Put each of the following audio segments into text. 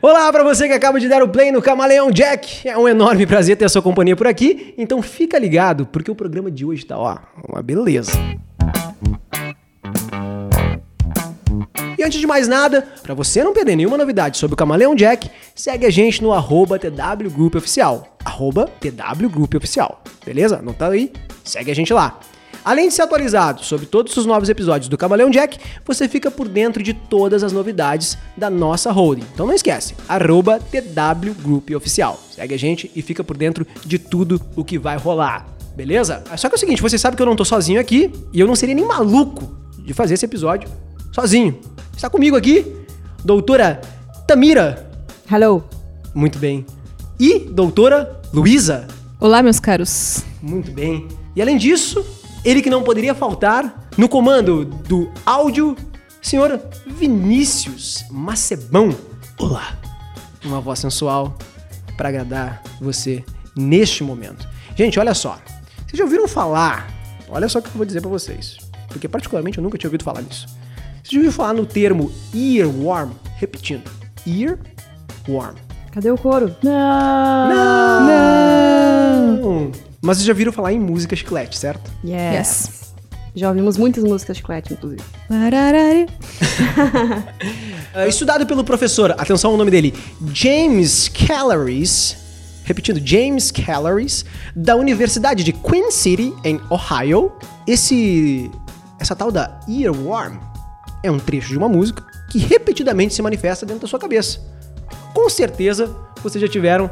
Olá para você que acaba de dar o play no Camaleão Jack. É um enorme prazer ter a sua companhia por aqui. Então fica ligado, porque o programa de hoje tá, ó, uma beleza. E antes de mais nada, para você não perder nenhuma novidade sobre o Camaleão Jack, segue a gente no arroba TW Group Oficial. Arroba TW Group Oficial. Beleza? Não tá aí? Segue a gente lá. Além de ser atualizado sobre todos os novos episódios do Camaleão Jack, você fica por dentro de todas as novidades da nossa holding. Então não esquece, arroba TW Group Oficial. Segue a gente e fica por dentro de tudo o que vai rolar. Beleza? Só que é o seguinte, você sabe que eu não tô sozinho aqui e eu não seria nem maluco de fazer esse episódio sozinho. Está comigo aqui, doutora Tamira. Hello. Muito bem. E doutora Luísa. Olá, meus caros. Muito bem. E além disso, ele que não poderia faltar no comando do áudio, senhor Vinícius Macebão. Olá. Uma voz sensual para agradar você neste momento. Gente, olha só. Vocês já ouviram falar? Olha só o que eu vou dizer para vocês. Porque particularmente eu nunca tinha ouvido falar nisso. Vocês já ouviram falar no termo earworm? Repetindo. Earworm. Cadê o couro? Não! Não! Mas vocês já viram falar em música chiclete, certo? Yes. yes. Já ouvimos muitas músicas chiclete, inclusive. uh, estudado pelo professor, atenção ao nome dele, James Calories, repetindo, James Calories, da Universidade de Queen City, em Ohio. Esse, essa tal da earworm é um trecho de uma música que repetidamente se manifesta dentro da sua cabeça. Com certeza, vocês já tiveram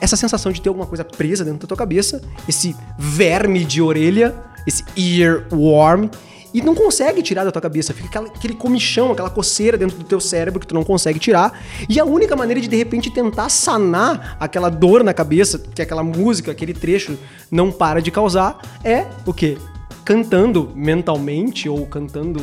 essa sensação de ter alguma coisa presa dentro da tua cabeça, esse verme de orelha, esse earworm, e não consegue tirar da tua cabeça. Fica aquela, aquele comichão, aquela coceira dentro do teu cérebro que tu não consegue tirar. E a única maneira de de repente tentar sanar aquela dor na cabeça que aquela música, aquele trecho não para de causar é o quê? Cantando mentalmente ou cantando,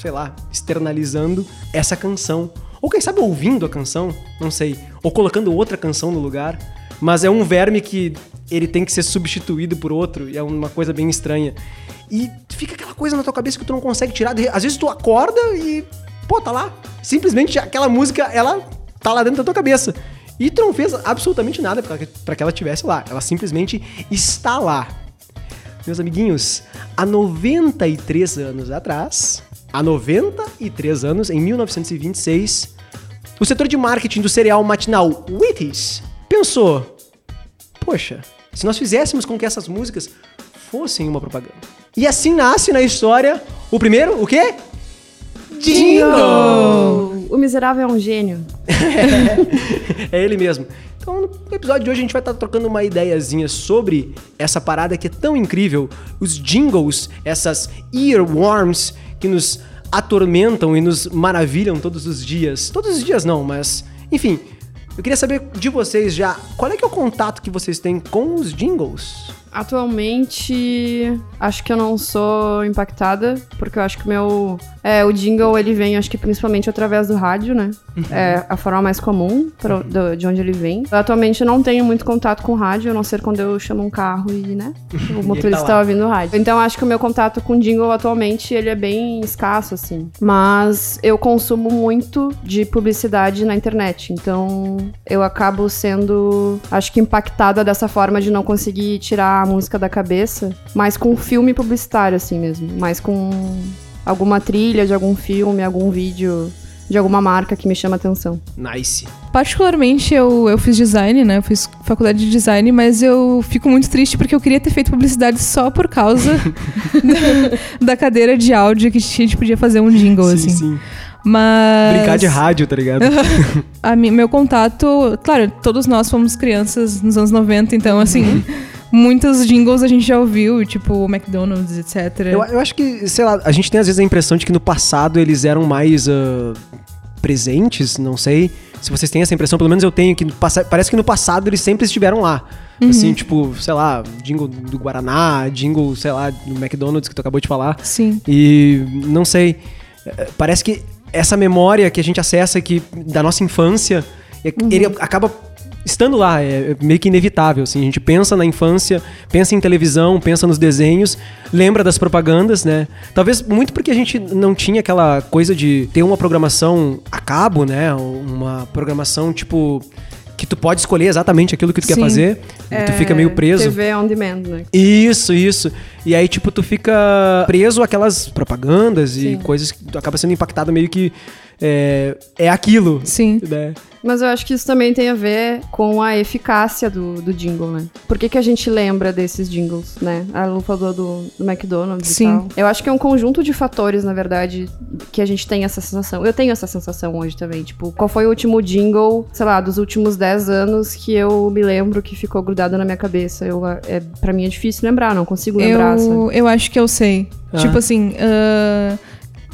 sei lá, externalizando essa canção. Ou quem sabe ouvindo a canção, não sei. Ou colocando outra canção no lugar. Mas é um verme que ele tem que ser substituído por outro, e é uma coisa bem estranha. E fica aquela coisa na tua cabeça que tu não consegue tirar. Às vezes tu acorda e, pô, tá lá. Simplesmente aquela música, ela tá lá dentro da tua cabeça. E tu não fez absolutamente nada para que ela estivesse lá. Ela simplesmente está lá. Meus amiguinhos, há 93 anos atrás, há 93 anos, em 1926, o setor de marketing do cereal matinal Wheaties pensou: poxa, se nós fizéssemos com que essas músicas fossem uma propaganda. E assim nasce na história o primeiro, o quê? Jingle! O miserável é um gênio. é, é ele mesmo. Então, no episódio de hoje a gente vai estar trocando uma ideiazinha sobre essa parada que é tão incrível, os jingles, essas earworms que nos atormentam e nos maravilham todos os dias. Todos os dias não, mas enfim, eu queria saber de vocês já, qual é que é o contato que vocês têm com os jingles? Atualmente, acho que eu não sou impactada, porque eu acho que o meu. É, o jingle ele vem, acho que principalmente através do rádio, né? Uhum. É a forma mais comum pra, uhum. do, de onde ele vem. Eu, atualmente eu não tenho muito contato com rádio, a não ser quando eu chamo um carro e, né? O motorista tá ouvindo rádio. Então acho que o meu contato com jingle atualmente ele é bem escasso, assim. Mas eu consumo muito de publicidade na internet. Então eu acabo sendo, acho que impactada dessa forma de não conseguir tirar a música da cabeça, mas com filme publicitário, assim mesmo. Mais com alguma trilha de algum filme, algum vídeo de alguma marca que me chama atenção. Nice. Particularmente, eu, eu fiz design, né? Eu fiz faculdade de design, mas eu fico muito triste porque eu queria ter feito publicidade só por causa da, da, cadeira de áudio que a gente podia fazer um jingle, sim, assim. Sim. Mas. Brincar de rádio, tá ligado? a meu contato. Claro, todos nós fomos crianças nos anos 90, então, assim. Muitos jingles a gente já ouviu, tipo McDonald's, etc. Eu, eu acho que, sei lá, a gente tem às vezes a impressão de que no passado eles eram mais uh, presentes, não sei. Se vocês têm essa impressão, pelo menos eu tenho, que parece que no passado eles sempre estiveram lá. Uhum. Assim, tipo, sei lá, jingle do Guaraná, jingle, sei lá, do McDonald's que tu acabou de falar. Sim. E não sei. Parece que essa memória que a gente acessa aqui da nossa infância, uhum. ele acaba estando lá, é meio que inevitável, assim. A gente pensa na infância, pensa em televisão, pensa nos desenhos, lembra das propagandas, né? Talvez muito porque a gente não tinha aquela coisa de ter uma programação a cabo, né? Uma programação, tipo que tu pode escolher exatamente aquilo que tu quer Sim. fazer, e tu fica meio preso. TV on demand, né? Isso, isso. E aí, tipo, tu fica preso àquelas propagandas e coisas que tu acaba sendo impactado meio que é, é aquilo. Sim. Né? Mas eu acho que isso também tem a ver com a eficácia do, do jingle, né? Por que, que a gente lembra desses jingles, né? A Lu falou do, do McDonald's Sim. e tal. Eu acho que é um conjunto de fatores, na verdade, que a gente tem essa sensação. Eu tenho essa sensação hoje também. Tipo, qual foi o último jingle, sei lá, dos últimos 10 anos que eu me lembro que ficou grudado na minha cabeça? Eu, é, pra mim é difícil lembrar, não consigo lembrar. sabe? Eu, eu acho que eu sei. Ah. Tipo assim, ah,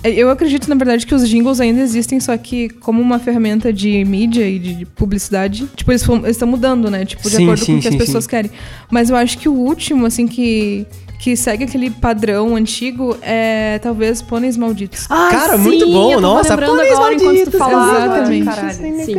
eu acredito, na verdade, que os jingles ainda existem, só que como uma ferramenta de mídia e de publicidade, tipo, eles estão mudando, né? Tipo, de Sim, acordo sim, com o que sim, as pessoas sim. querem. Mas eu acho que o último, assim, que, que segue aquele padrão antigo é talvez Pôneis Malditos. Ah, Cara, sim, muito bom, nossa, pôneis agora enquanto tu malditos, falava. exatamente. Caralho, sim.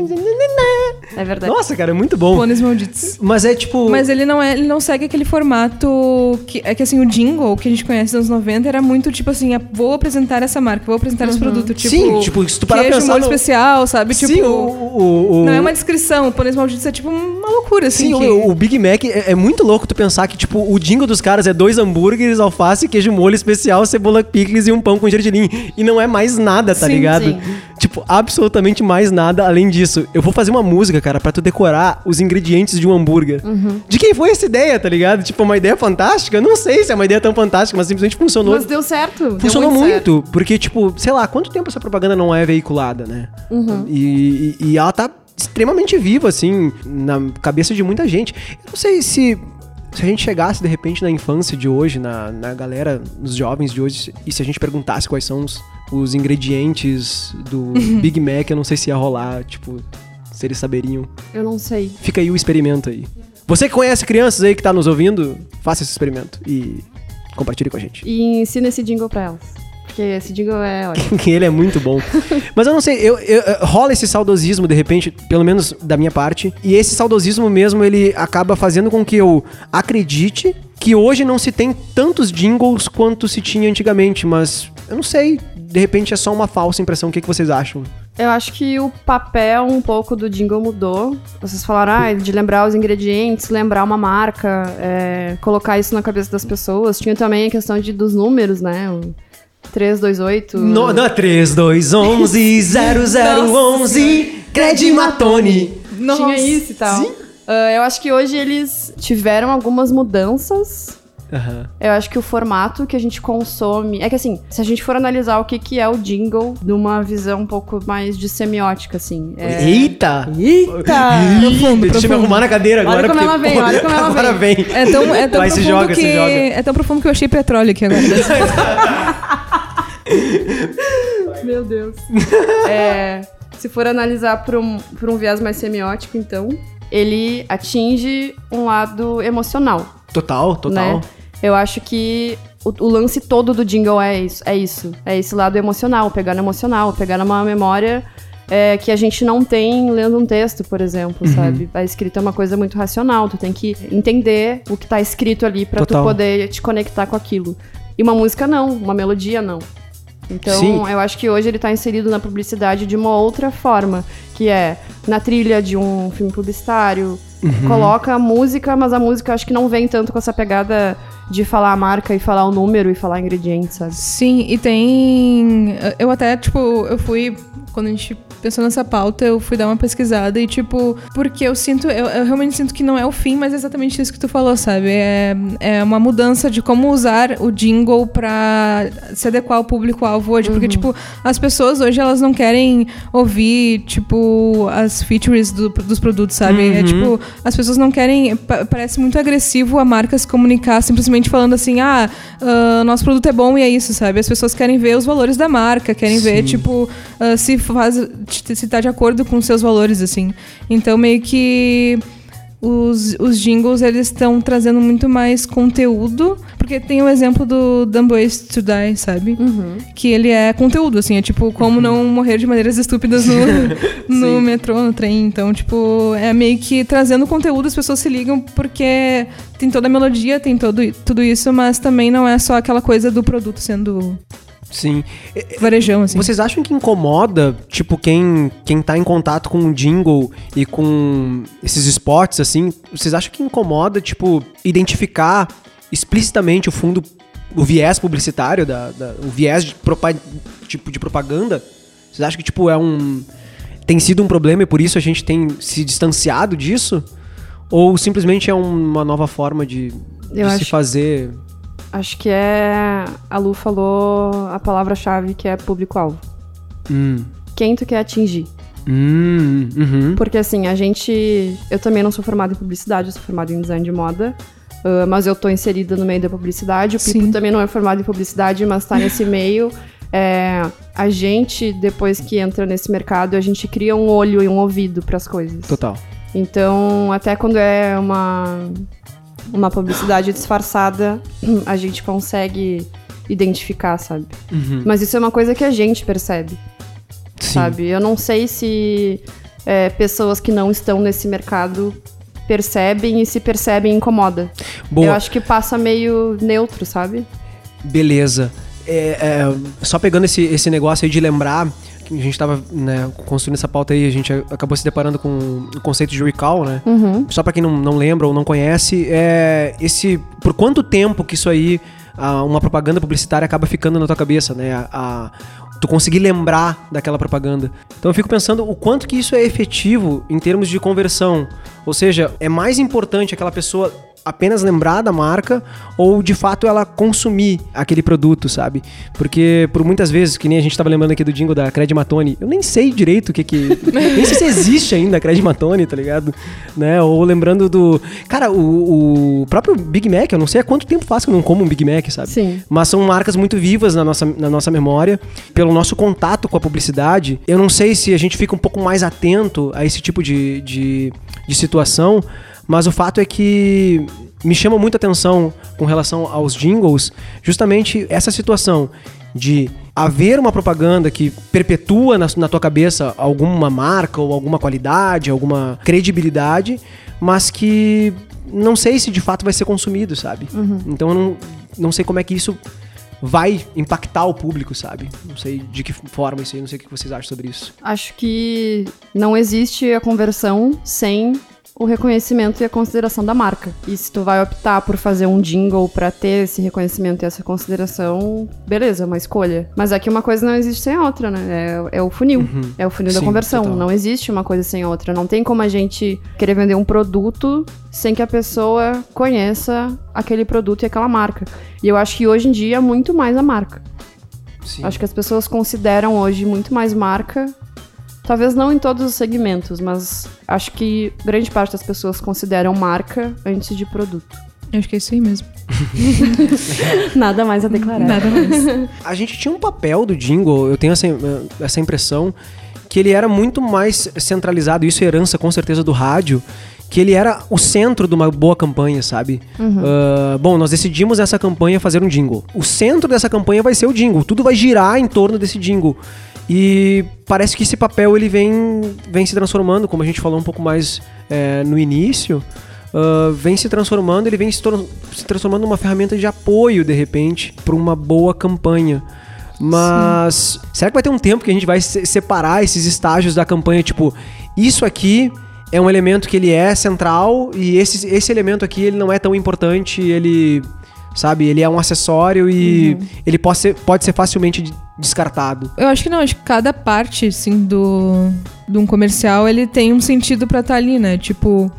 É verdade. Nossa, cara, é muito bom. Pôneis Malditos. Mas é tipo. Mas ele não é, ele não segue aquele formato que é que assim o jingle que a gente conhece dos anos 90 era muito tipo assim, é, vou apresentar essa marca, vou apresentar esse produto, tipo, Sim, tipo, se tu parar pra queijo pensar molho no- especial, sabe? Tipo, Sim, o, o, o- não é uma descrição, o pôneis malditos é tipo uma loucura assim. Sim, que- o, o Big Mac é, é muito louco tu pensar que, tipo, o jingle dos caras é dois hambúrgueres, alface, queijo molho especial, cebola picles e um pão com gergelim. E não é mais nada, tá Sim, ligado? sim. Tipo, absolutamente mais nada além disso. Eu vou fazer uma música, cara, pra tu decorar os ingredientes de um hambúrguer. Uhum. De quem foi essa ideia, tá ligado? Tipo, uma ideia fantástica? Eu não sei se é uma ideia tão fantástica, mas simplesmente funcionou. Mas deu certo. deu Funcionou muito. muito, porque, tipo, sei lá, quanto tempo essa propaganda não é veiculada, né? Uhum. E, e- e ela tá extremamente viva, assim, na cabeça de muita gente. Eu não sei se. Se a gente chegasse, de repente, na infância de hoje, na, na galera, nos jovens de hoje, e se a gente perguntasse quais são os, os ingredientes do Big Mac, eu não sei se ia rolar, tipo, se eles saberiam. Eu não sei. Fica aí o experimento aí. Você que conhece crianças aí que tá nos ouvindo, faça esse experimento e compartilhe com a gente. E ensina esse jingle pra elas. Porque esse jingle é ótimo. ele é muito bom. Mas eu não sei, eu, eu- eu- rola esse saudosismo de repente, pelo menos da minha parte, e esse saudosismo mesmo ele acaba fazendo com que eu acredite que hoje não se tem tantos jingles quanto se tinha antigamente, mas eu não sei, de repente é só uma falsa impressão. O que, que vocês acham? Eu acho que o papel um pouco do jingle mudou. Vocês falaram ah, de lembrar os ingredientes, lembrar uma marca, é, colocar isso na cabeça das pessoas. Tinha também a questão de, dos números, né? O 328. No, não, 3, 2, 11, 0011, Credimatone. Tinha isso e tal. Ah, eu acho que hoje eles tiveram algumas mudanças. Aham. Eu acho que o formato que a gente consome. É que assim, se a gente for analisar o que, que é o jingle numa visão um pouco mais de semiótica, assim. É... Eita! Eita! Profundo, Deixa eu me arrumar na cadeira Olha agora. como porque, ela vem, pô, olha como ela agora vem. vem. É tão, é tão Vai, se profundo joga, que se joga. é tão profundo que eu achei petróleo aqui agora. Meu Deus. É, se for analisar por um, por um viés mais semiótico, então, ele atinge um lado emocional, Total, total. né? Eu acho que o, o lance todo do jingle é isso, é isso. É esse lado emocional, pegar no emocional, pegar numa memória é, que a gente não tem lendo um texto, por exemplo, Uhum. sabe? A escrita é uma coisa muito racional, tu tem que entender o que tá escrito ali pra Total. tu poder te conectar com aquilo. E uma música não, uma melodia não. Então, Sim. eu acho que hoje ele tá inserido na publicidade de uma outra forma, que é na trilha de um filme publicitário, Uhum. coloca a música, mas a música eu acho que não vem tanto com essa pegada de falar a marca e falar o número e falar ingredientes, sabe? Sim, e tem. Eu até, tipo, eu fui. Quando a gente pensou nessa pauta, eu fui dar uma pesquisada e, tipo, porque eu sinto. Eu, eu realmente sinto que não é o fim, mas é exatamente isso que tu falou, sabe? É, é uma mudança de como usar o jingle pra se adequar ao público-alvo hoje. Porque, tipo, as pessoas hoje elas não querem ouvir, tipo, as features do- dos produtos, sabe? É tipo, as pessoas não querem. pa- parece muito agressivo a marca se comunicar simplesmente falando assim, ah, ah, nosso produto é bom e é isso, sabe? As pessoas querem ver os valores da marca, querem ver, tipo, ah, se faz. Se tá de acordo com os seus valores, assim. Então, meio que. os, os jingles eles estão trazendo muito mais conteúdo, porque tem o exemplo do Dumb Ways to Die, sabe? Uhum. Que ele é conteúdo, assim, é tipo como não morrer de maneiras estúpidas no, no metrô, no trem. Então, tipo, é meio que trazendo conteúdo, as pessoas se ligam porque tem toda a melodia, tem todo, tudo isso, mas também não é só aquela coisa do produto sendo Sim. varejão, assim. Vocês acham que incomoda, tipo, quem, quem tá em contato com o jingle e com esses spots, assim, vocês acham que incomoda, tipo, identificar explicitamente o fundo, o viés publicitário, da, da- o viés de, propa- tipo, de propaganda? Vocês acham que, tipo, é um... tem sido um problema e por isso a gente tem se distanciado disso? Ou simplesmente é uma nova forma de, de se acho- fazer... Acho que é. A Lu falou a palavra-chave que é público-alvo. Hum, Quem tu quer atingir? hum, uhum. Porque assim, a gente. Eu também não sou formada em publicidade, eu sou formada em design de moda. ah, mas eu tô inserida no meio da publicidade. O Pipo Sim. também não é formado em publicidade, mas tá nesse meio. É, a gente, depois que entra nesse mercado, a gente cria um olho e um ouvido para as coisas. Total. Então, até quando é uma, uma publicidade disfarçada, a gente consegue identificar, sabe? Uhum. Mas isso é uma coisa que a gente percebe, Sim. sabe? Eu não sei se é, pessoas que não estão nesse mercado percebem e se percebem incomoda. Boa. Eu acho que passa meio neutro, sabe? Beleza. É, é, só pegando esse, esse negócio aí de lembrar, a gente tava né, construindo essa pauta aí, a gente acabou se deparando com o conceito de recall, né? Uhum. Só pra quem não, não lembra ou não conhece, é esse por quanto tempo que isso aí, uma propaganda publicitária acaba ficando na tua cabeça, né? A- a- tu conseguir lembrar daquela propaganda. Então eu fico pensando o quanto que isso é efetivo em termos de conversão. Ou seja, é mais importante aquela pessoa apenas lembrar da marca ou de fato ela consumir aquele produto, sabe? Porque por muitas vezes, que nem a gente tava lembrando aqui do jingle da Cred Matone, eu nem sei direito o que que. nem sei se existe ainda a Cred Matone, tá ligado? Né? Ou lembrando do. Cara, o, o próprio Big Mac, eu não sei há quanto tempo faz que eu não como um Big Mac, sabe? Sim. Mas são marcas muito vivas na nossa, na nossa memória. Pelo nosso contato com a publicidade, eu não sei se a gente fica um pouco mais atento a esse tipo de, de, de situação, mas o fato é que me chama muita atenção com relação aos jingles, justamente essa situação de haver uma propaganda que perpetua na, na tua cabeça alguma marca ou alguma qualidade, alguma credibilidade, mas que não sei se de fato vai ser consumido, sabe? Então eu não, não sei como é que isso vai impactar o público, sabe? Não sei de que forma isso aí, não sei o que vocês acham sobre isso. Acho que não existe a conversão sem o reconhecimento e a consideração da marca. E se tu vai optar por fazer um jingle pra ter esse reconhecimento e essa consideração, beleza, é uma escolha. Mas aqui uma coisa não existe sem a outra, né? É, é o funil. É o funil da Sim, conversão. total. Não existe uma coisa sem a outra. Não tem como a gente querer vender um produto sem que a pessoa conheça aquele produto e aquela marca. E eu acho que hoje em dia é muito mais a marca. Sim. Acho que as pessoas consideram hoje muito mais marca. Talvez não em todos os segmentos, mas acho que grande parte das pessoas consideram marca antes de produto. Eu acho que é isso aí mesmo. Nada mais a declarar. Nada mais. A gente tinha um papel do jingle, eu tenho essa, essa impressão, que ele era muito mais centralizado, isso é herança com certeza do rádio, que ele era o centro de uma boa campanha, sabe? Ah, bom, nós decidimos essa campanha fazer um jingle. O centro dessa campanha vai ser o jingle, tudo vai girar em torno desse jingle. E parece que esse papel ele vem, vem se transformando, como a gente falou um pouco mais é, no início, ah, vem se transformando, ele vem se, se transformando numa ferramenta de apoio, de repente, para uma boa campanha. Mas será que vai ter um tempo que a gente vai se- separar esses estágios da campanha? Tipo, isso aqui é um elemento que ele é central e esse, esse elemento aqui ele não é tão importante, ele, sabe, ele é um acessório e ele pode ser, pode ser facilmente descartado. Eu acho que não, acho que cada parte, assim, do, de um comercial, ele tem um sentido pra estar ali, né? Tipo,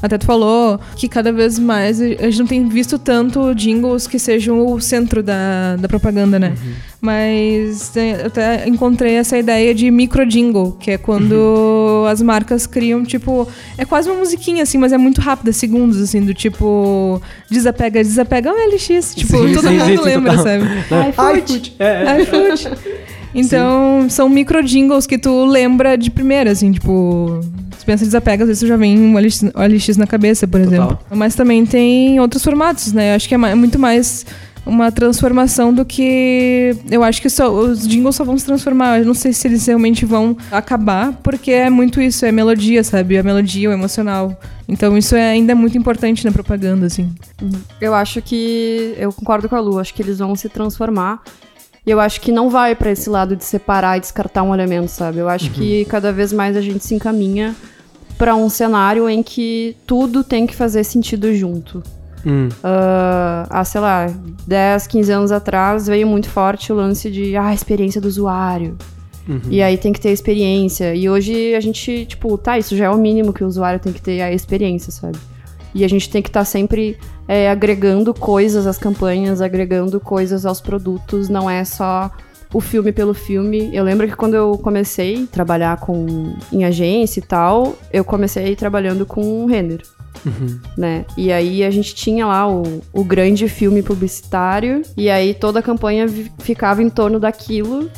até tu falou que cada vez mais a gente não tem visto tanto jingles que sejam o centro da, da propaganda, né? Mas tem- eu até encontrei essa ideia de micro jingle, que é quando as marcas criam, tipo, é quase uma musiquinha, assim, mas é muito rápida, segundos, assim, do tipo, desapega, desapega, é um LX, tipo, Sim, todo sim, mundo sim, lembra, total. sabe? iFood. É, é. iFood. Então, são micro jingles que tu lembra de primeira, assim, tipo. Pensa desapega, às vezes já vem um OLX, OLX na cabeça, por Total. exemplo. Mas também tem outros formatos, né? Eu acho que é ma- muito mais uma transformação do que. Eu acho que só, os jingles só vão se transformar. Eu não sei se eles realmente vão acabar, porque é muito isso, é melodia, sabe? A melodia, o emocional. Então isso é ainda muito importante na propaganda, assim. Eu acho que. Eu concordo com a Lu, acho que eles vão se transformar. E eu acho que não vai pra esse lado de separar e descartar um elemento, sabe? Eu acho que cada vez mais a gente se encaminha pra um cenário em que tudo tem que fazer sentido junto. Hum. Ah, há, sei lá, 10, 15 anos atrás veio muito forte o lance de ah, experiência do usuário. E aí tem que ter experiência. E hoje a gente, tipo, tá, isso já é o mínimo que o usuário tem que ter a experiência, sabe? E a gente tem que estar sempre é, agregando coisas às campanhas, agregando coisas aos produtos, não é só o filme pelo filme. Eu lembro que quando eu comecei a trabalhar com, em agência e tal, eu comecei trabalhando com render né? E aí a gente tinha lá o, o grande filme publicitário, e aí toda a campanha ficava em torno daquilo.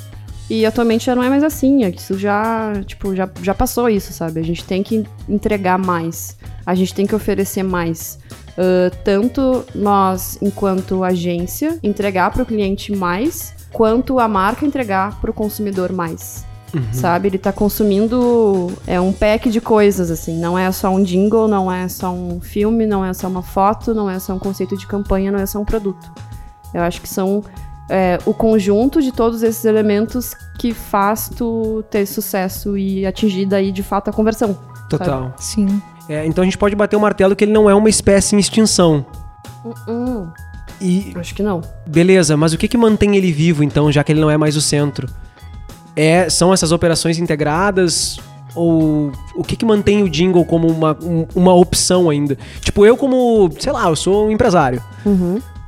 E atualmente já não é mais assim, é que isso já, tipo, já, já passou isso, sabe? A gente tem que entregar mais, a gente tem que oferecer mais. Ah, tanto nós, enquanto agência, entregar para o cliente mais, quanto a marca entregar para o consumidor mais sabe? Ele tá consumindo é um pack de coisas, assim. Não é só um jingle, não é só um filme, não é só uma foto, não é só um conceito de campanha, não é só um produto. Eu acho que são é, o conjunto de todos esses elementos que faz tu ter sucesso e atingir daí, de fato, a conversão. Total. Sim. É, então a gente pode bater o martelo que ele não é uma espécie em extinção. Hum, E acho que não. beleza, mas o que que mantém ele vivo então, já que ele não é mais o centro? É, são essas operações integradas ou o que que mantém o jingle como uma, um- uma opção ainda? Tipo, eu como, sei lá, eu sou um empresário.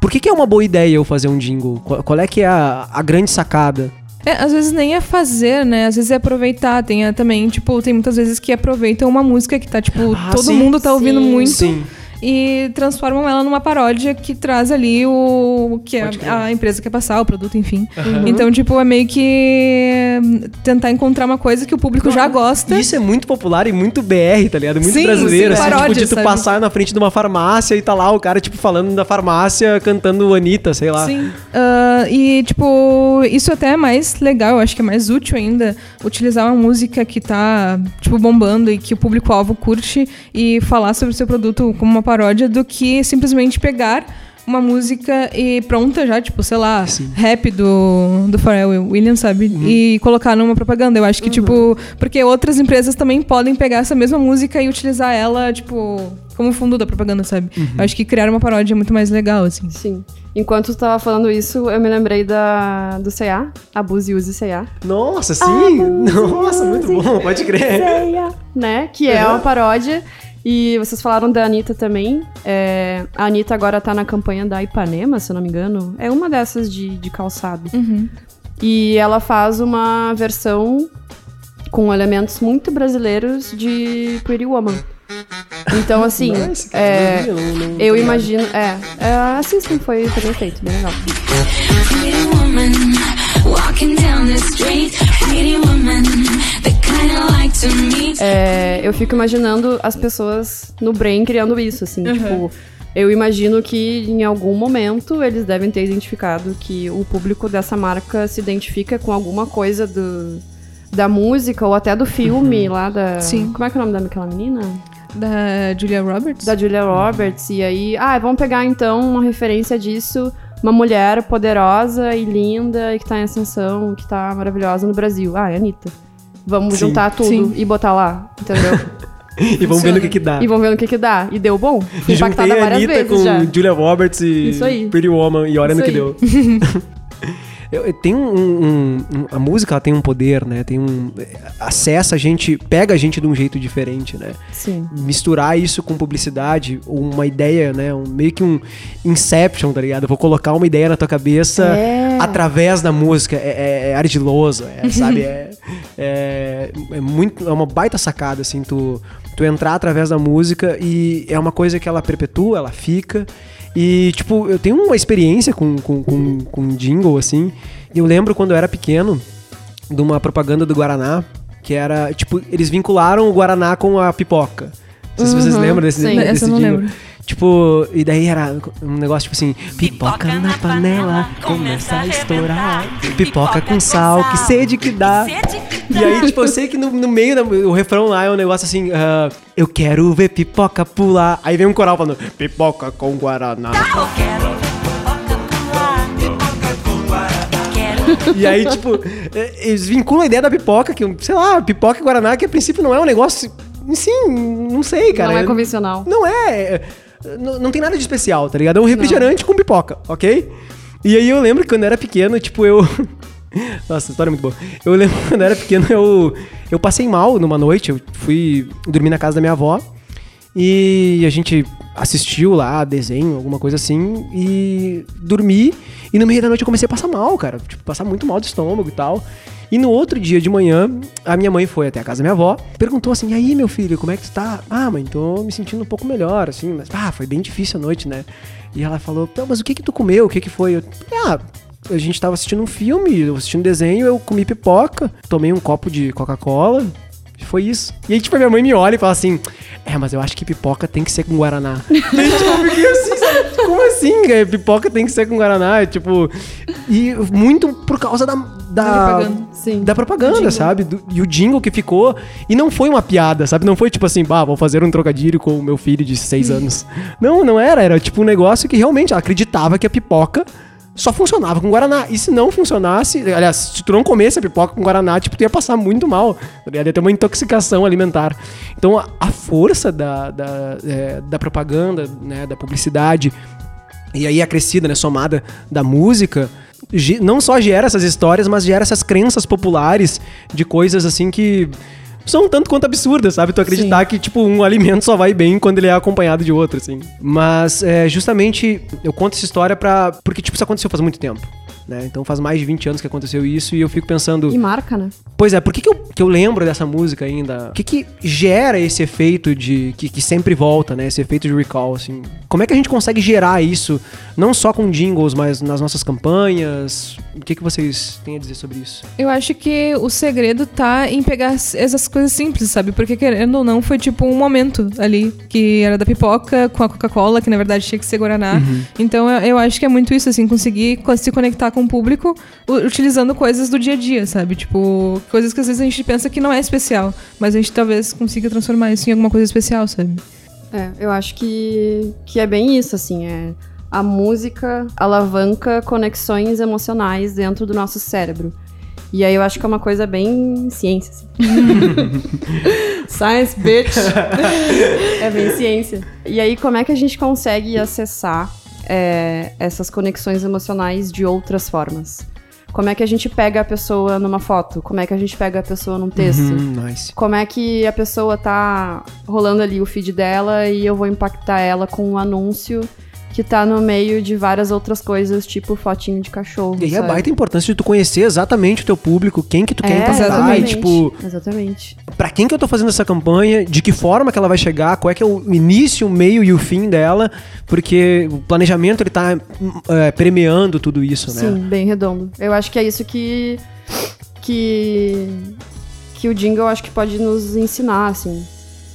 Por que que é uma boa ideia eu fazer um jingle? Qual, qual é que é a, a grande sacada? É, às vezes nem é fazer, né? Às vezes é aproveitar. Tem é, também, tipo, tem muitas vezes que aproveitam uma música que tá, tipo, Ah, todo sim. mundo tá ouvindo Sim. muito. Sim. E transformam ela numa paródia que traz ali o, que Pode crer. a, a empresa quer passar, o produto, enfim. Então, tipo, é meio que tentar encontrar uma coisa que o público já gosta. Isso é muito popular e muito BR, tá ligado? Muito Sim, brasileiro. sim, assim, paródia, tipo, de tu passar na frente de uma farmácia e tá lá o cara, tipo, falando da farmácia, cantando Anitta, sei lá. Sim. Ah, e, tipo, isso até é mais legal, eu acho que é mais útil ainda utilizar uma música que tá, tipo, bombando e que o público-alvo curte e falar sobre o seu produto como uma paródia do que simplesmente pegar uma música e pronta já, tipo, sei lá, Sim. rap do, do Pharrell Williams, sabe? E colocar numa propaganda. Eu acho que, tipo, porque outras empresas também podem pegar essa mesma música e utilizar ela, tipo, como fundo da propaganda, sabe? Eu acho que criar uma paródia é muito mais legal, assim. Sim. Enquanto tu tava falando isso, eu me lembrei da, do C&A, Abuse e Use C&A. Nossa, sim! Ah, Nossa, muito bom, pode crer. né? Que é uma paródia. E vocês falaram da Anitta também. É, a Anitta agora tá na campanha da Ipanema, se eu não me engano. É uma dessas de, de calçado. E ela faz uma versão com elementos muito brasileiros de Pretty Woman. Então, assim, cara, é, não- eu imagino. É, é, assistam, foi, foi bem feito, bem legal. Pretty woman, walking down the street. Pretty woman, the kind I like to meet. É, eu fico imaginando as pessoas no Brain criando isso, assim, tipo. Eu imagino que em algum momento eles devem ter identificado que o público dessa marca se identifica com alguma coisa do, da música ou até do filme lá da. Sim. Como é que é o nome daquela menina? Da Julia Roberts? Da Julia Roberts. E aí, ah, vamos pegar então uma referência disso. Uma mulher poderosa e linda e que tá em ascensão, que tá maravilhosa no Brasil. Ah, é a Anitta. Vamos Sim. juntar tudo Sim. e botar lá, entendeu? E vamos ver no que que dá. E vamos ver no que que dá. E deu bom. Fui impactada Juntei a várias Anitta vezes com já. Julia Roberts e Isso aí. Pretty Woman e olha no Isso que aí. deu. Tem um, um- um- a música ela tem um poder, né? Tem um acessa a gente, pega a gente de um jeito diferente, né? Sim. Misturar isso com publicidade, ou uma ideia, né? Um, meio que um Inception, tá ligado? Eu vou colocar uma ideia na tua cabeça É. através da música. É, é- é ardiloso, é, sabe? É, é, é muito, é uma baita sacada, assim, tu, tu entrar através da música e é uma coisa que ela perpetua, ela fica. E, tipo, eu tenho uma experiência com, com, com, com jingle, assim. E eu lembro quando eu era pequeno, de uma propaganda do Guaraná, Que era, tipo, eles vincularam o Guaraná com a pipoca. Não sei se vocês Uhum, lembram desse, sim. desse Essa eu não jingle. lembro. Tipo, e daí era um negócio tipo assim: pipoca na panela, começa a estourar. Pipoca com sal, que sede que dá. E aí, tipo, eu sei que no, no meio do o refrão lá é um negócio assim: ah, eu quero ver pipoca pular. Aí vem um coral falando: pipoca com guaraná. E aí, tipo, é, eles vinculam a ideia da pipoca, que, sei lá, pipoca e guaraná, que a princípio não é um negócio. Sim, não sei, cara. Não é convencional. Não é. Não, não tem nada de especial, tá ligado? É um refrigerante com pipoca, ok? E aí eu lembro que quando eu era pequeno, tipo, eu. Nossa, história é muito boa. Eu lembro quando eu era pequeno, eu, eu passei mal numa noite. Eu fui dormir na casa da minha avó. E a gente assistiu lá desenho, alguma coisa assim, e dormi. E no meio da noite eu comecei a passar mal, cara. Tipo, passar muito mal do estômago e tal. E no outro dia de manhã, a minha mãe foi até a casa da minha avó, perguntou assim: E aí, meu filho, como é que tu tá? Ah, mãe, tô me sentindo um pouco melhor, assim, mas ah, foi bem difícil a noite, né? E ela falou: Não, mas o que que tu comeu? O que que foi? Eu, ah, a gente tava assistindo um filme, eu assistindo desenho, eu comi pipoca, tomei um copo de Coca-Cola. Foi isso. E aí, tipo, a minha mãe me olha e fala assim: É, mas eu acho que pipoca tem que ser com Guaraná. Daí, tipo, eu fiquei assim? Como assim, cara? Pipoca tem que ser com Guaraná? Tipo. E muito por causa da. Da, propaganda. Sim. da propaganda, sabe? Do- e o jingle que ficou. E não foi uma piada, sabe? Não foi tipo assim, bah, vou fazer um trocadilho com o meu filho de seis anos. Não, não era. Era tipo um negócio que realmente ela acreditava que a pipoca só funcionava com Guaraná. E se não funcionasse, aliás, se tu não comesse a pipoca com Guaraná, tipo, tu ia passar muito mal. tá? Ia ter uma intoxicação alimentar. Então a, a força da, da, é, da propaganda, né, da publicidade, e aí a crescida, né, somada da música, não só gera essas histórias, mas gera essas crenças populares de coisas assim que são tanto quanto absurdas, sabe? Tu acreditar que, tipo, um alimento só vai bem quando ele é acompanhado de outro, assim. Mas, é, justamente, eu conto essa história pra... Porque, tipo, isso aconteceu faz muito tempo, né? Então faz mais de 20 anos que aconteceu isso e eu fico pensando... E marca, né? Pois é, por que, que, eu, que eu lembro dessa música ainda? O que, que gera esse efeito de. Que, que sempre volta, né? Esse efeito de recall, assim. Como é que a gente consegue gerar isso, não só com jingles, mas nas nossas campanhas? O que, que vocês têm a dizer sobre isso? Eu acho que o segredo tá em pegar essas coisas simples, sabe? Porque querendo ou não, foi tipo um momento ali que era da pipoca com a Coca-Cola, que na verdade tinha que ser Guaraná. Então eu, eu acho que é muito isso, assim, conseguir co- se conectar com o público utilizando coisas do dia a dia, sabe? Tipo, coisas que às vezes a gente pensa que não é especial, mas a gente talvez consiga transformar isso em alguma coisa especial, sabe? É, eu acho que, que é bem isso, assim, é a música alavanca conexões emocionais dentro do nosso cérebro. E aí eu acho que é uma coisa bem ciência, assim. Science, bitch! é bem ciência. E aí, como é que a gente consegue acessar é, essas conexões emocionais de outras formas? Como é que a gente pega a pessoa numa foto? Como é que a gente pega a pessoa num texto? Hum, nice. como é que a pessoa tá rolando ali o feed dela e eu vou impactar ela com um anúncio que tá no meio de várias outras coisas, tipo fotinho de cachorro. E aí a sabe? baita importância de tu conhecer exatamente o teu público, quem que tu quer é, impactar, e, exatamente. tipo, Exatamente. pra quem que eu tô fazendo essa campanha, de que forma que ela vai chegar, qual é que é o início, o meio e o fim dela, porque o planejamento ele tá é, premiando tudo isso, né? Sim, bem redondo. Eu acho que é isso que que que o jingle acho que pode nos ensinar, assim,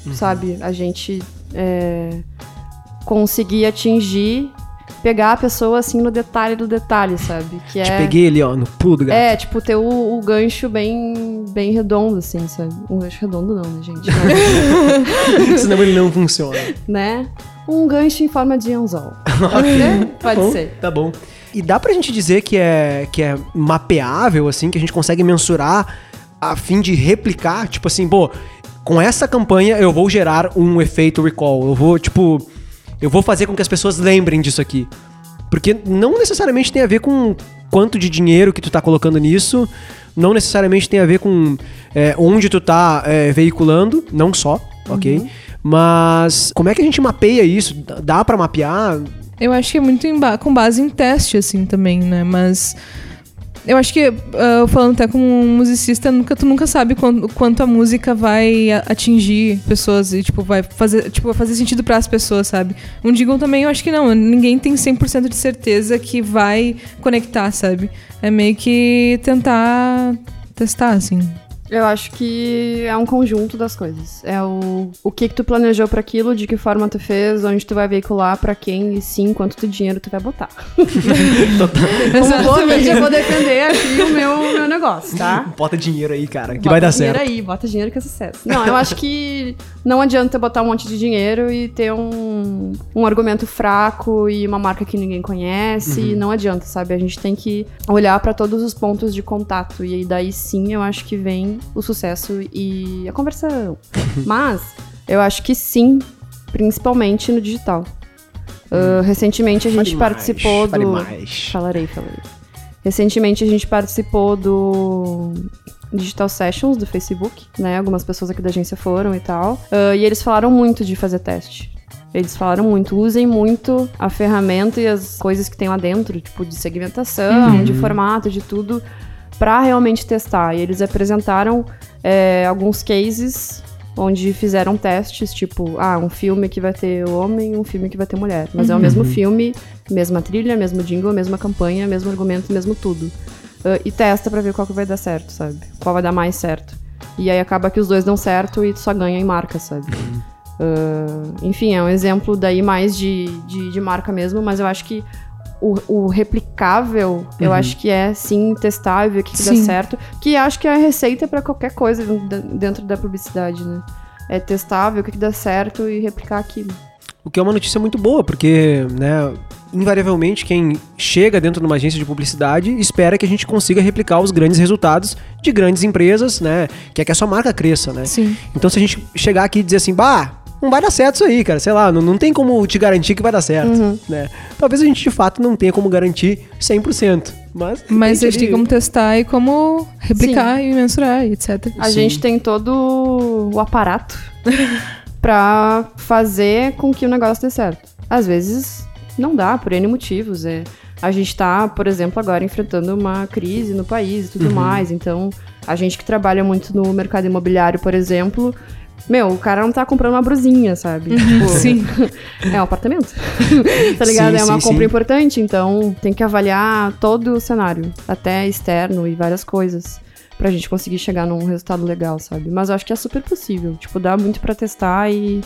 Uhum. sabe? A gente é, conseguir atingir, pegar a pessoa assim no detalhe do detalhe, sabe? Que Te é peguei ali, ó, no pulo do gato. É, tipo, ter o, o gancho bem, bem redondo, assim, sabe? Um gancho redondo não, né, gente? Senão ele não funciona. né? Um gancho em forma de anzol. Pode ser? Tá Pode bom, ser. Tá bom. E dá pra gente dizer que é, que é mapeável, assim, que a gente consegue mensurar a fim de replicar, tipo assim, pô, com essa campanha eu vou gerar um efeito recall. Eu vou, tipo, eu vou fazer com que as pessoas lembrem disso aqui. Porque não necessariamente tem a ver com quanto de dinheiro que tu tá colocando nisso, não necessariamente tem a ver com é, onde tu tá é, veiculando, não só, ok? Mas como é que a gente mapeia isso? Dá pra mapear? Eu acho que é muito ba- com base em teste, assim, também, né? Mas eu acho que, ah, falando até como um musicista, nunca, tu nunca sabe quanto, quanto a música vai atingir pessoas e, tipo, vai fazer, tipo, vai fazer sentido para as pessoas, sabe? Um jingle também, eu acho que não. Ninguém tem 100% de certeza que vai conectar, sabe? É meio que tentar testar, assim. Eu acho que é um conjunto das coisas. É o, o que que tu planejou pra aquilo, de que forma tu fez, onde tu vai veicular, pra quem e sim, quanto tu dinheiro tu vai botar. Como eu vou defender aqui o meu, meu negócio, tá? Bota dinheiro aí, cara, que Bota vai dar dinheiro certo. aí, bota dinheiro que é sucesso. Não, eu acho que não adianta botar um monte de dinheiro e ter um, um argumento fraco e uma marca que ninguém conhece. Uhum. Não adianta, sabe? A gente tem que olhar pra todos os pontos de contato. E aí daí sim eu acho que vem o sucesso e a conversão. Mas eu acho que sim, principalmente no digital. Ah, recentemente a gente Fale mais, participou fale do. mais. Falarei, falarei. Recentemente a gente participou do Digital Sessions do Facebook, né? Algumas pessoas aqui da agência foram e tal. Ah, e eles falaram muito de fazer teste. Eles falaram muito, usem muito a ferramenta e as coisas que tem lá dentro, tipo de segmentação, de formato, de tudo, pra realmente testar. E eles apresentaram é, alguns cases onde fizeram testes, tipo, ah, um filme que vai ter homem e um filme que vai ter mulher. Mas é o mesmo filme, mesma trilha, mesmo jingle, mesma campanha, mesmo argumento, mesmo tudo. Ah, e testa pra ver qual que vai dar certo, sabe? Qual vai dar mais certo. E aí acaba que os dois dão certo e tu só ganha em marca, sabe? Ah, enfim, é um exemplo daí mais de, de, de marca mesmo, mas eu acho que o, o replicável, eu acho que é sim testável, que, que dá certo. Que acho que é a receita pra qualquer coisa dentro- da publicidade, né? É testável, o que, que dá certo e replicar aquilo. O que é uma notícia muito boa, porque, né, invariavelmente quem chega dentro de uma agência de publicidade espera que a gente consiga replicar os grandes resultados de grandes empresas, né, quer que a sua marca cresça, né? Sim. Então se a gente chegar aqui e dizer assim, bah, não vai dar certo isso aí, cara, sei lá, não, não tem como te garantir que vai dar certo, Uhum. né? Talvez a gente de fato não tenha como garantir 100%, mas... Mas a gente tem como testar e como replicar e mensurar, e etc. A Sim. gente tem todo o aparato pra fazer com que o negócio dê certo. Às vezes não dá, por N motivos. É. A gente tá, por exemplo, agora enfrentando uma crise no país e tudo mais. Então, a gente que trabalha muito no mercado imobiliário, por exemplo. Meu, o cara não tá comprando uma brusinha, sabe? Tipo, Sim. É um apartamento. tá ligado? Sim, é uma sim, compra sim. importante, então tem que avaliar todo o cenário, até externo e várias coisas, pra gente conseguir chegar num resultado legal, sabe? Mas eu acho que é super possível. Tipo, dá muito pra testar e,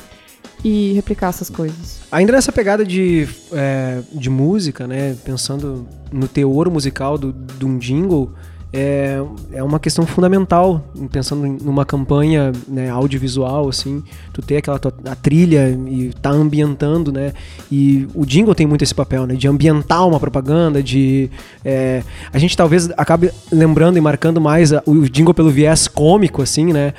e replicar essas coisas. Ainda nessa pegada de, é, de música, né? Pensando no teor musical do, de um jingle, é, é uma questão fundamental, pensando numa campanha né, audiovisual, assim, tu ter aquela tua- a trilha e tá ambientando, né? E o jingle tem muito esse papel, né? De ambientar uma propaganda, de... é, a gente talvez acabe lembrando e marcando mais a- o jingle pelo viés cômico, assim, né?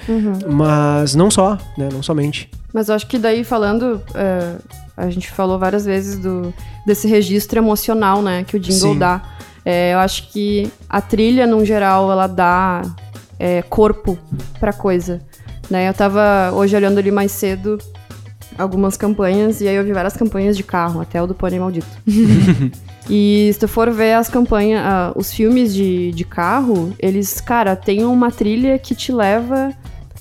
Mas não só, né? Não somente. Mas eu acho que daí falando, é, a gente falou várias vezes do, desse registro emocional, né, que o jingle Sim. dá. É, eu acho que a trilha, no geral, ela dá é, corpo pra coisa. Né? Eu tava hoje olhando ali mais cedo algumas campanhas, e aí eu vi várias campanhas de carro, até o do Pônei Maldito. E se tu for ver as campanhas, ah, os filmes de, de carro, eles, cara, tem uma trilha que te leva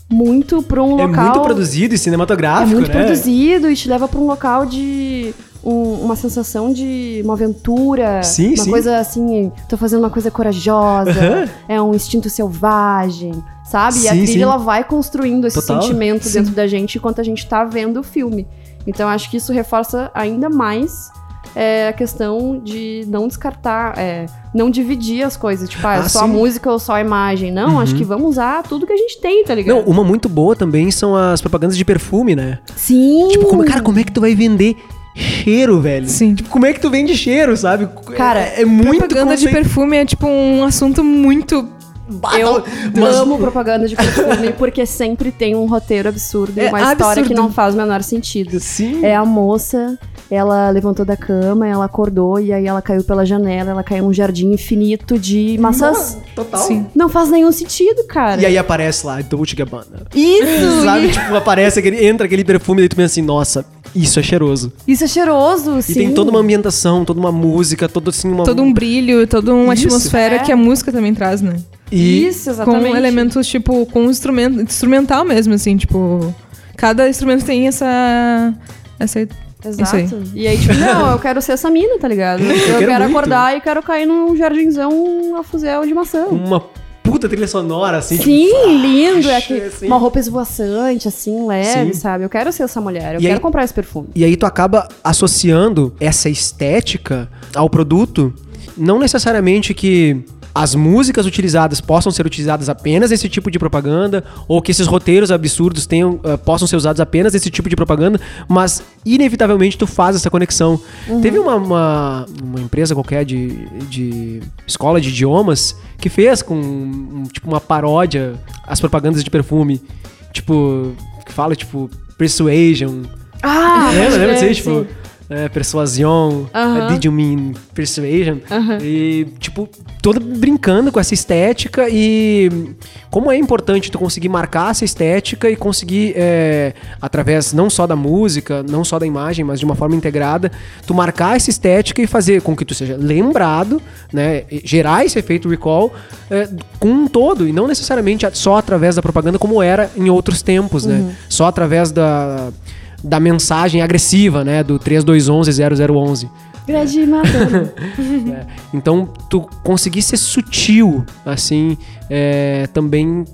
muito pra um É local. muito produzido e É cinematográfico, muito né? produzido e te leva pra um local de. Um- uma sensação de uma aventura. Sim, uma sim. coisa assim. Tô fazendo uma coisa corajosa. Aham. É um instinto selvagem. Sabe? e a Sim, trilha sim. ela vai construindo esse Total. sentimento Sim. dentro da gente enquanto a gente tá vendo o filme. Então acho que isso reforça ainda mais é, a questão de não descartar, é, não dividir as coisas. Tipo, ah, é Ah, só a sim. música ou só a imagem. Não, acho que vamos usar tudo que a gente tem, tá ligado? Não, uma muito boa também são as propagandas de perfume, né? Sim! Tipo, como, cara, como é que tu vai vender cheiro, velho? Sim. Tipo, como é que tu vende cheiro, sabe? Cara, é, é muito Propaganda de perfume é tipo um assunto muito. Eu mas- amo propaganda de perfume porque sempre tem um roteiro absurdo e É uma história que absurdo. não faz o menor sentido. Sim. É a moça, ela levantou da cama, ela acordou e aí ela caiu pela janela, ela caiu num jardim infinito de maçãs. Total. Sim. Não faz nenhum sentido, cara. E aí aparece lá, Dolce Gabbana. Isso! Sabe? e- Tipo, aparece aquele, entra aquele perfume e tu pensa assim, nossa, isso é cheiroso. Isso é cheiroso, E sim. tem toda uma ambientação, toda uma música, todo assim, uma... Todo um brilho, toda uma Isso. atmosfera É. que a música também traz, né? E Isso, exatamente. Com elementos, tipo, com instrumento, instrumental mesmo, assim, tipo. Cada instrumento tem essa. essa Isso aí. Exato. E aí, tipo, não, eu quero ser essa mina, tá ligado? Eu, quero quero, muito. acordar e quero cair num jardinzão a fuzel de maçã. uma puta trilha sonora, assim. tipo, Sim, lindo. É aquele- assim. uma roupa esvoaçante, assim, leve, Sim. sabe? Eu quero ser essa mulher, eu E quero aí- comprar esse perfume. E aí tu acaba associando essa estética ao produto, não necessariamente que as músicas utilizadas possam ser utilizadas apenas nesse tipo de propaganda, ou que esses roteiros absurdos tenham, eh, possam ser usados apenas nesse tipo de propaganda, mas inevitavelmente tu faz essa conexão. Teve uma, uma, uma empresa qualquer de, de escola de idiomas que fez com um, tipo uma paródia as propagandas de perfume. Tipo, que fala tipo Persuasion, Ah, Lembra, lembra disso aí? Tipo, sim. É, persuasion, Aham. uh, did you mean persuasion? E, tipo, todo brincando com essa estética e como é importante tu conseguir marcar essa estética e conseguir, é, através não só da música, não só da imagem, mas de uma forma integrada, tu marcar essa estética e fazer com que tu seja lembrado, né, gerar esse efeito recall é, com um todo, e não necessariamente só através da propaganda como era em outros tempos, né? Só através da da mensagem agressiva, né, do 3211-0011. Grande Madonna. né? Então, tu conseguir ser sutil, assim, é, também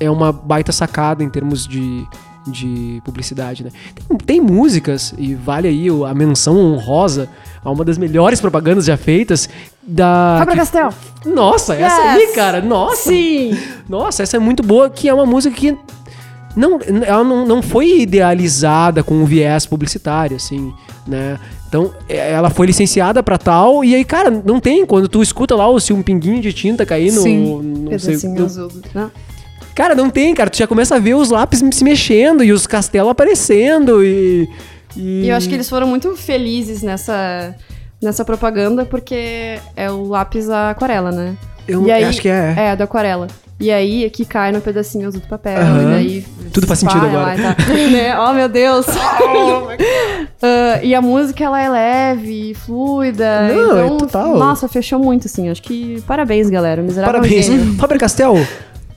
é uma baita sacada em termos de, de publicidade, né? Tem, tem músicas, e vale aí a menção honrosa a uma das melhores propagandas já feitas da... Fabra que- Castel. Nossa, essa aí, Yes! cara, nossa! Sim. Nossa, essa é muito boa, que é uma música que não, ela não, não foi idealizada com um viés publicitário, assim, né? Então, é- ela foi licenciada pra tal, e aí, cara, não tem. Quando tu escuta lá o se um pinguinho de tinta cair no. Sim. não sei, no- azul. Não. Cara, não tem, cara. Tu já começa a ver os lápis se mexendo e os castelos aparecendo e. E, E eu acho que eles foram muito felizes nessa, nessa propaganda, porque é o lápis aquarela, né? Eu e aí, acho que é. É, da aquarela. E aí é que cai no pedacinho azul do papel. E daí. Tudo faz sentido agora. lá tal. né? Oh, meu Deus! Ah, e a música, ela é leve, fluida. Não, é então, total. Nossa, fechou muito, assim. Acho que parabéns, galera. Miserável Parabéns. Faber Castell,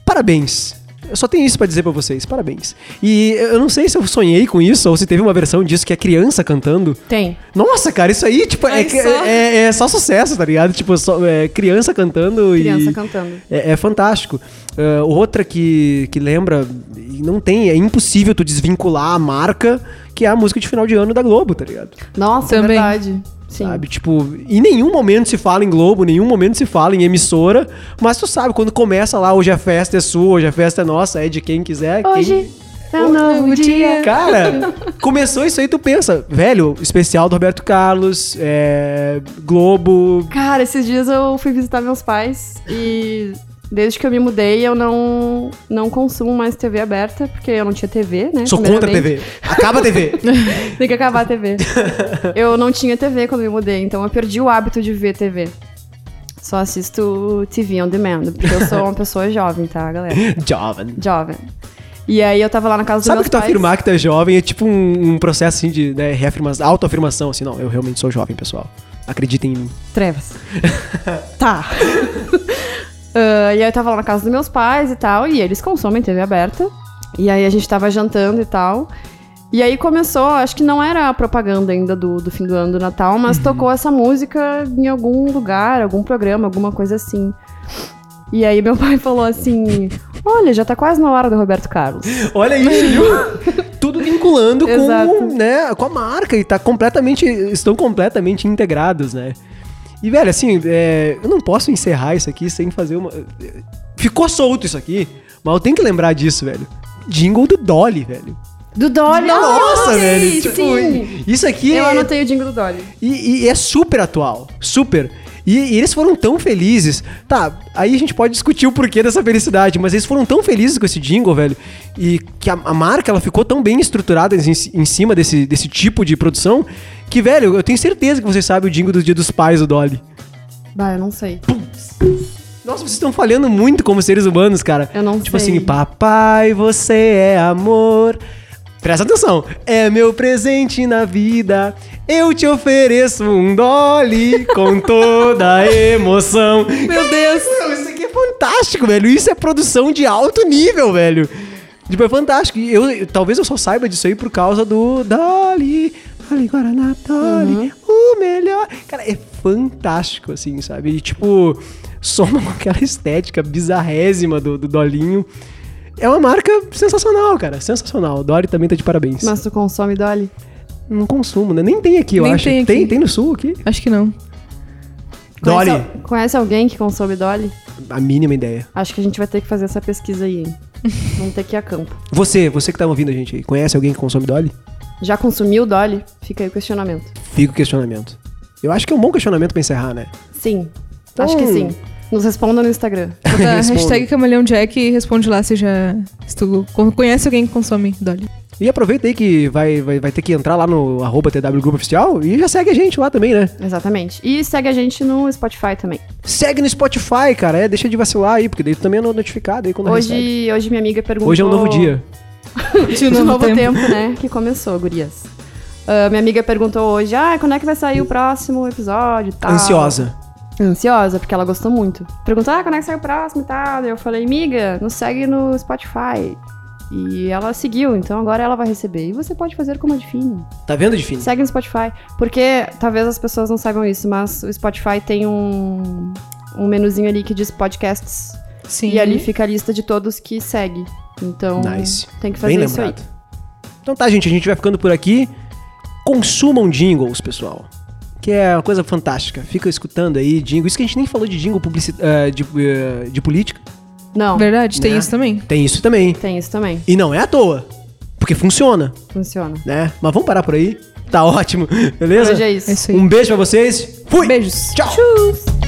parabéns. Eu só tenho isso pra dizer pra vocês, parabéns. E eu não sei se eu sonhei com isso ou se teve uma versão disso que é criança cantando. Tem. Nossa, cara, isso aí, tipo, é, Aí só. é, é só sucesso, tá ligado? Tipo, só, é, criança cantando Criança e... cantando. É, é fantástico. Ah, outra que, que lembra, e não tem, é impossível tu desvincular a marca, que é a música de final de ano da Globo, tá ligado? Nossa, Também. é verdade. Sim. Sabe? Tipo, em nenhum momento se fala em Globo, em nenhum momento se fala em emissora, mas tu sabe, quando começa lá, hoje a festa é sua, hoje a festa é nossa, é de quem quiser. quem- Hoje é um novo dia. Cara, começou isso aí, tu pensa, velho, especial do Roberto Carlos, é, Globo. Cara, esses dias eu fui visitar meus pais e desde que eu me mudei eu não, não consumo mais TV aberta, porque eu não tinha TV, né? Sou contra a. TV. Acaba a TV. Tem que acabar a TV. eu não tinha TV quando me mudei, então eu perdi o hábito de ver TV. Só assisto TV on demand, porque eu sou uma pessoa jovem, tá, galera? Jovem. Jovem. E aí eu tava lá na casa dos Sabe meus que tu pais. afirmar que tu é jovem é tipo um, um processo assim de né, reafirmação, autoafirmação, assim, não, eu realmente sou jovem, pessoal. Acreditem em mim. Trevas. tá. Ah, e aí eu tava lá na casa dos meus pais e tal, e eles consomem TV aberta. E aí a gente tava jantando e tal. E aí começou, acho que não era a propaganda ainda do, do fim do ano do Natal, mas tocou essa música em algum lugar, algum programa, alguma coisa assim. E aí meu pai falou assim: Olha, já tá quase na hora do Roberto Carlos. Olha isso, viu? Tudo vinculando com, né, com a marca e tá completamente, estão completamente integrados, né? E, velho, assim, é, eu não posso encerrar isso aqui sem fazer uma... Ficou solto isso aqui, mas eu tenho que lembrar disso, velho. Jingle do Dolly, velho. Do Dolly! Nossa, sim, velho. Tipo, sim. isso aqui Eu é... anotei o jingle do Dolly. E, e é super atual. Super. E, e eles foram tão felizes. Tá, aí a gente pode discutir o porquê dessa felicidade, mas eles foram tão felizes com esse jingle, velho. E que a, a marca ela ficou tão bem estruturada em, em cima desse, desse tipo de produção que, velho, eu tenho certeza que vocês sabem o jingle do Dia dos Pais do Dolly. Bah, eu não sei. Nossa, vocês estão falhando muito como seres humanos, cara. Eu não Tipo sei. assim, papai, você é amor. Presta atenção. É meu presente na vida. Eu te ofereço um dolly com toda a emoção. Meu Deus. Isso aqui é fantástico, velho. Isso é produção de alto nível, velho. Tipo, é fantástico. E eu, talvez eu só saiba disso aí por causa do Dolly. Dolly Guaraná, Dolly. Uhum. o melhor. Cara, é fantástico, assim, sabe? E, tipo, soma com aquela estética bizarrésima do, do Dolinho. É uma marca sensacional, cara. Sensacional. Dolly também tá de parabéns. Mas tu consome Dolly? Não consumo, né? Nem tem aqui, eu Nem acho. tem aqui. Tem, tem no sul aqui. Acho que não. Dolly, Conhece, conhece alguém que consome Dolly? a mínima ideia. Acho que a gente vai ter que fazer essa pesquisa aí, hein? Vamos ter que ir a campo. Você, você que tá ouvindo a gente aí, conhece alguém que consome Dolly? Já consumiu Dolly? Fica aí o questionamento. Fica o questionamento. Eu acho que é um bom questionamento pra encerrar, né? Sim, Então- acho que sim. Nos respondam no Instagram. Bota hashtag Camaleão Jack e responde lá se já. Se tu co- conhece alguém que consome Dolly. E aproveita aí que vai, vai, vai ter que entrar lá no arroba TW Grupo Oficial e já segue a gente lá também, né? Exatamente. E segue a gente no Spotify também. Segue no Spotify, cara. É, deixa de vacilar aí, porque daí tu também é notificado aí quando recebe. Hoje, hoje minha amiga perguntou... Hoje é um novo dia. De De novo tempo. né? Que começou, gurias. Ah, minha amiga perguntou hoje, ah, quando é que vai sair o próximo episódio e tal. Ansiosa. Ansiosa, porque ela gostou muito. Perguntou, ah, quando é que sai o próximo e tal. Eu falei, amiga, nos segue no Spotify. E ela seguiu, então agora ela vai receber. E você pode fazer como a Define. Tá vendo, Difine? Segue no Spotify. Porque talvez as pessoas não saibam isso, mas o Spotify tem um, um menuzinho ali que diz podcasts. Sim. E ali fica a lista de todos que segue. Então, Nice. tem que fazer Bem isso lembrado. Então tá, gente, a gente vai ficando por aqui. Consumam jingles, pessoal. Que é uma coisa fantástica. Fica escutando aí jingle. Isso que a gente nem falou de jingle publici- eh, de, eh, de política. aí. Não, Verdade, tem Né? isso também. Tem isso também. tem isso também. E não é à toa. Porque funciona, Funciona. né? Mas vamos parar por aí. Tá ótimo. Beleza? Hoje é isso. É isso aí. Um beijo pra vocês. Fui! Beijos. Tchau! Tchus!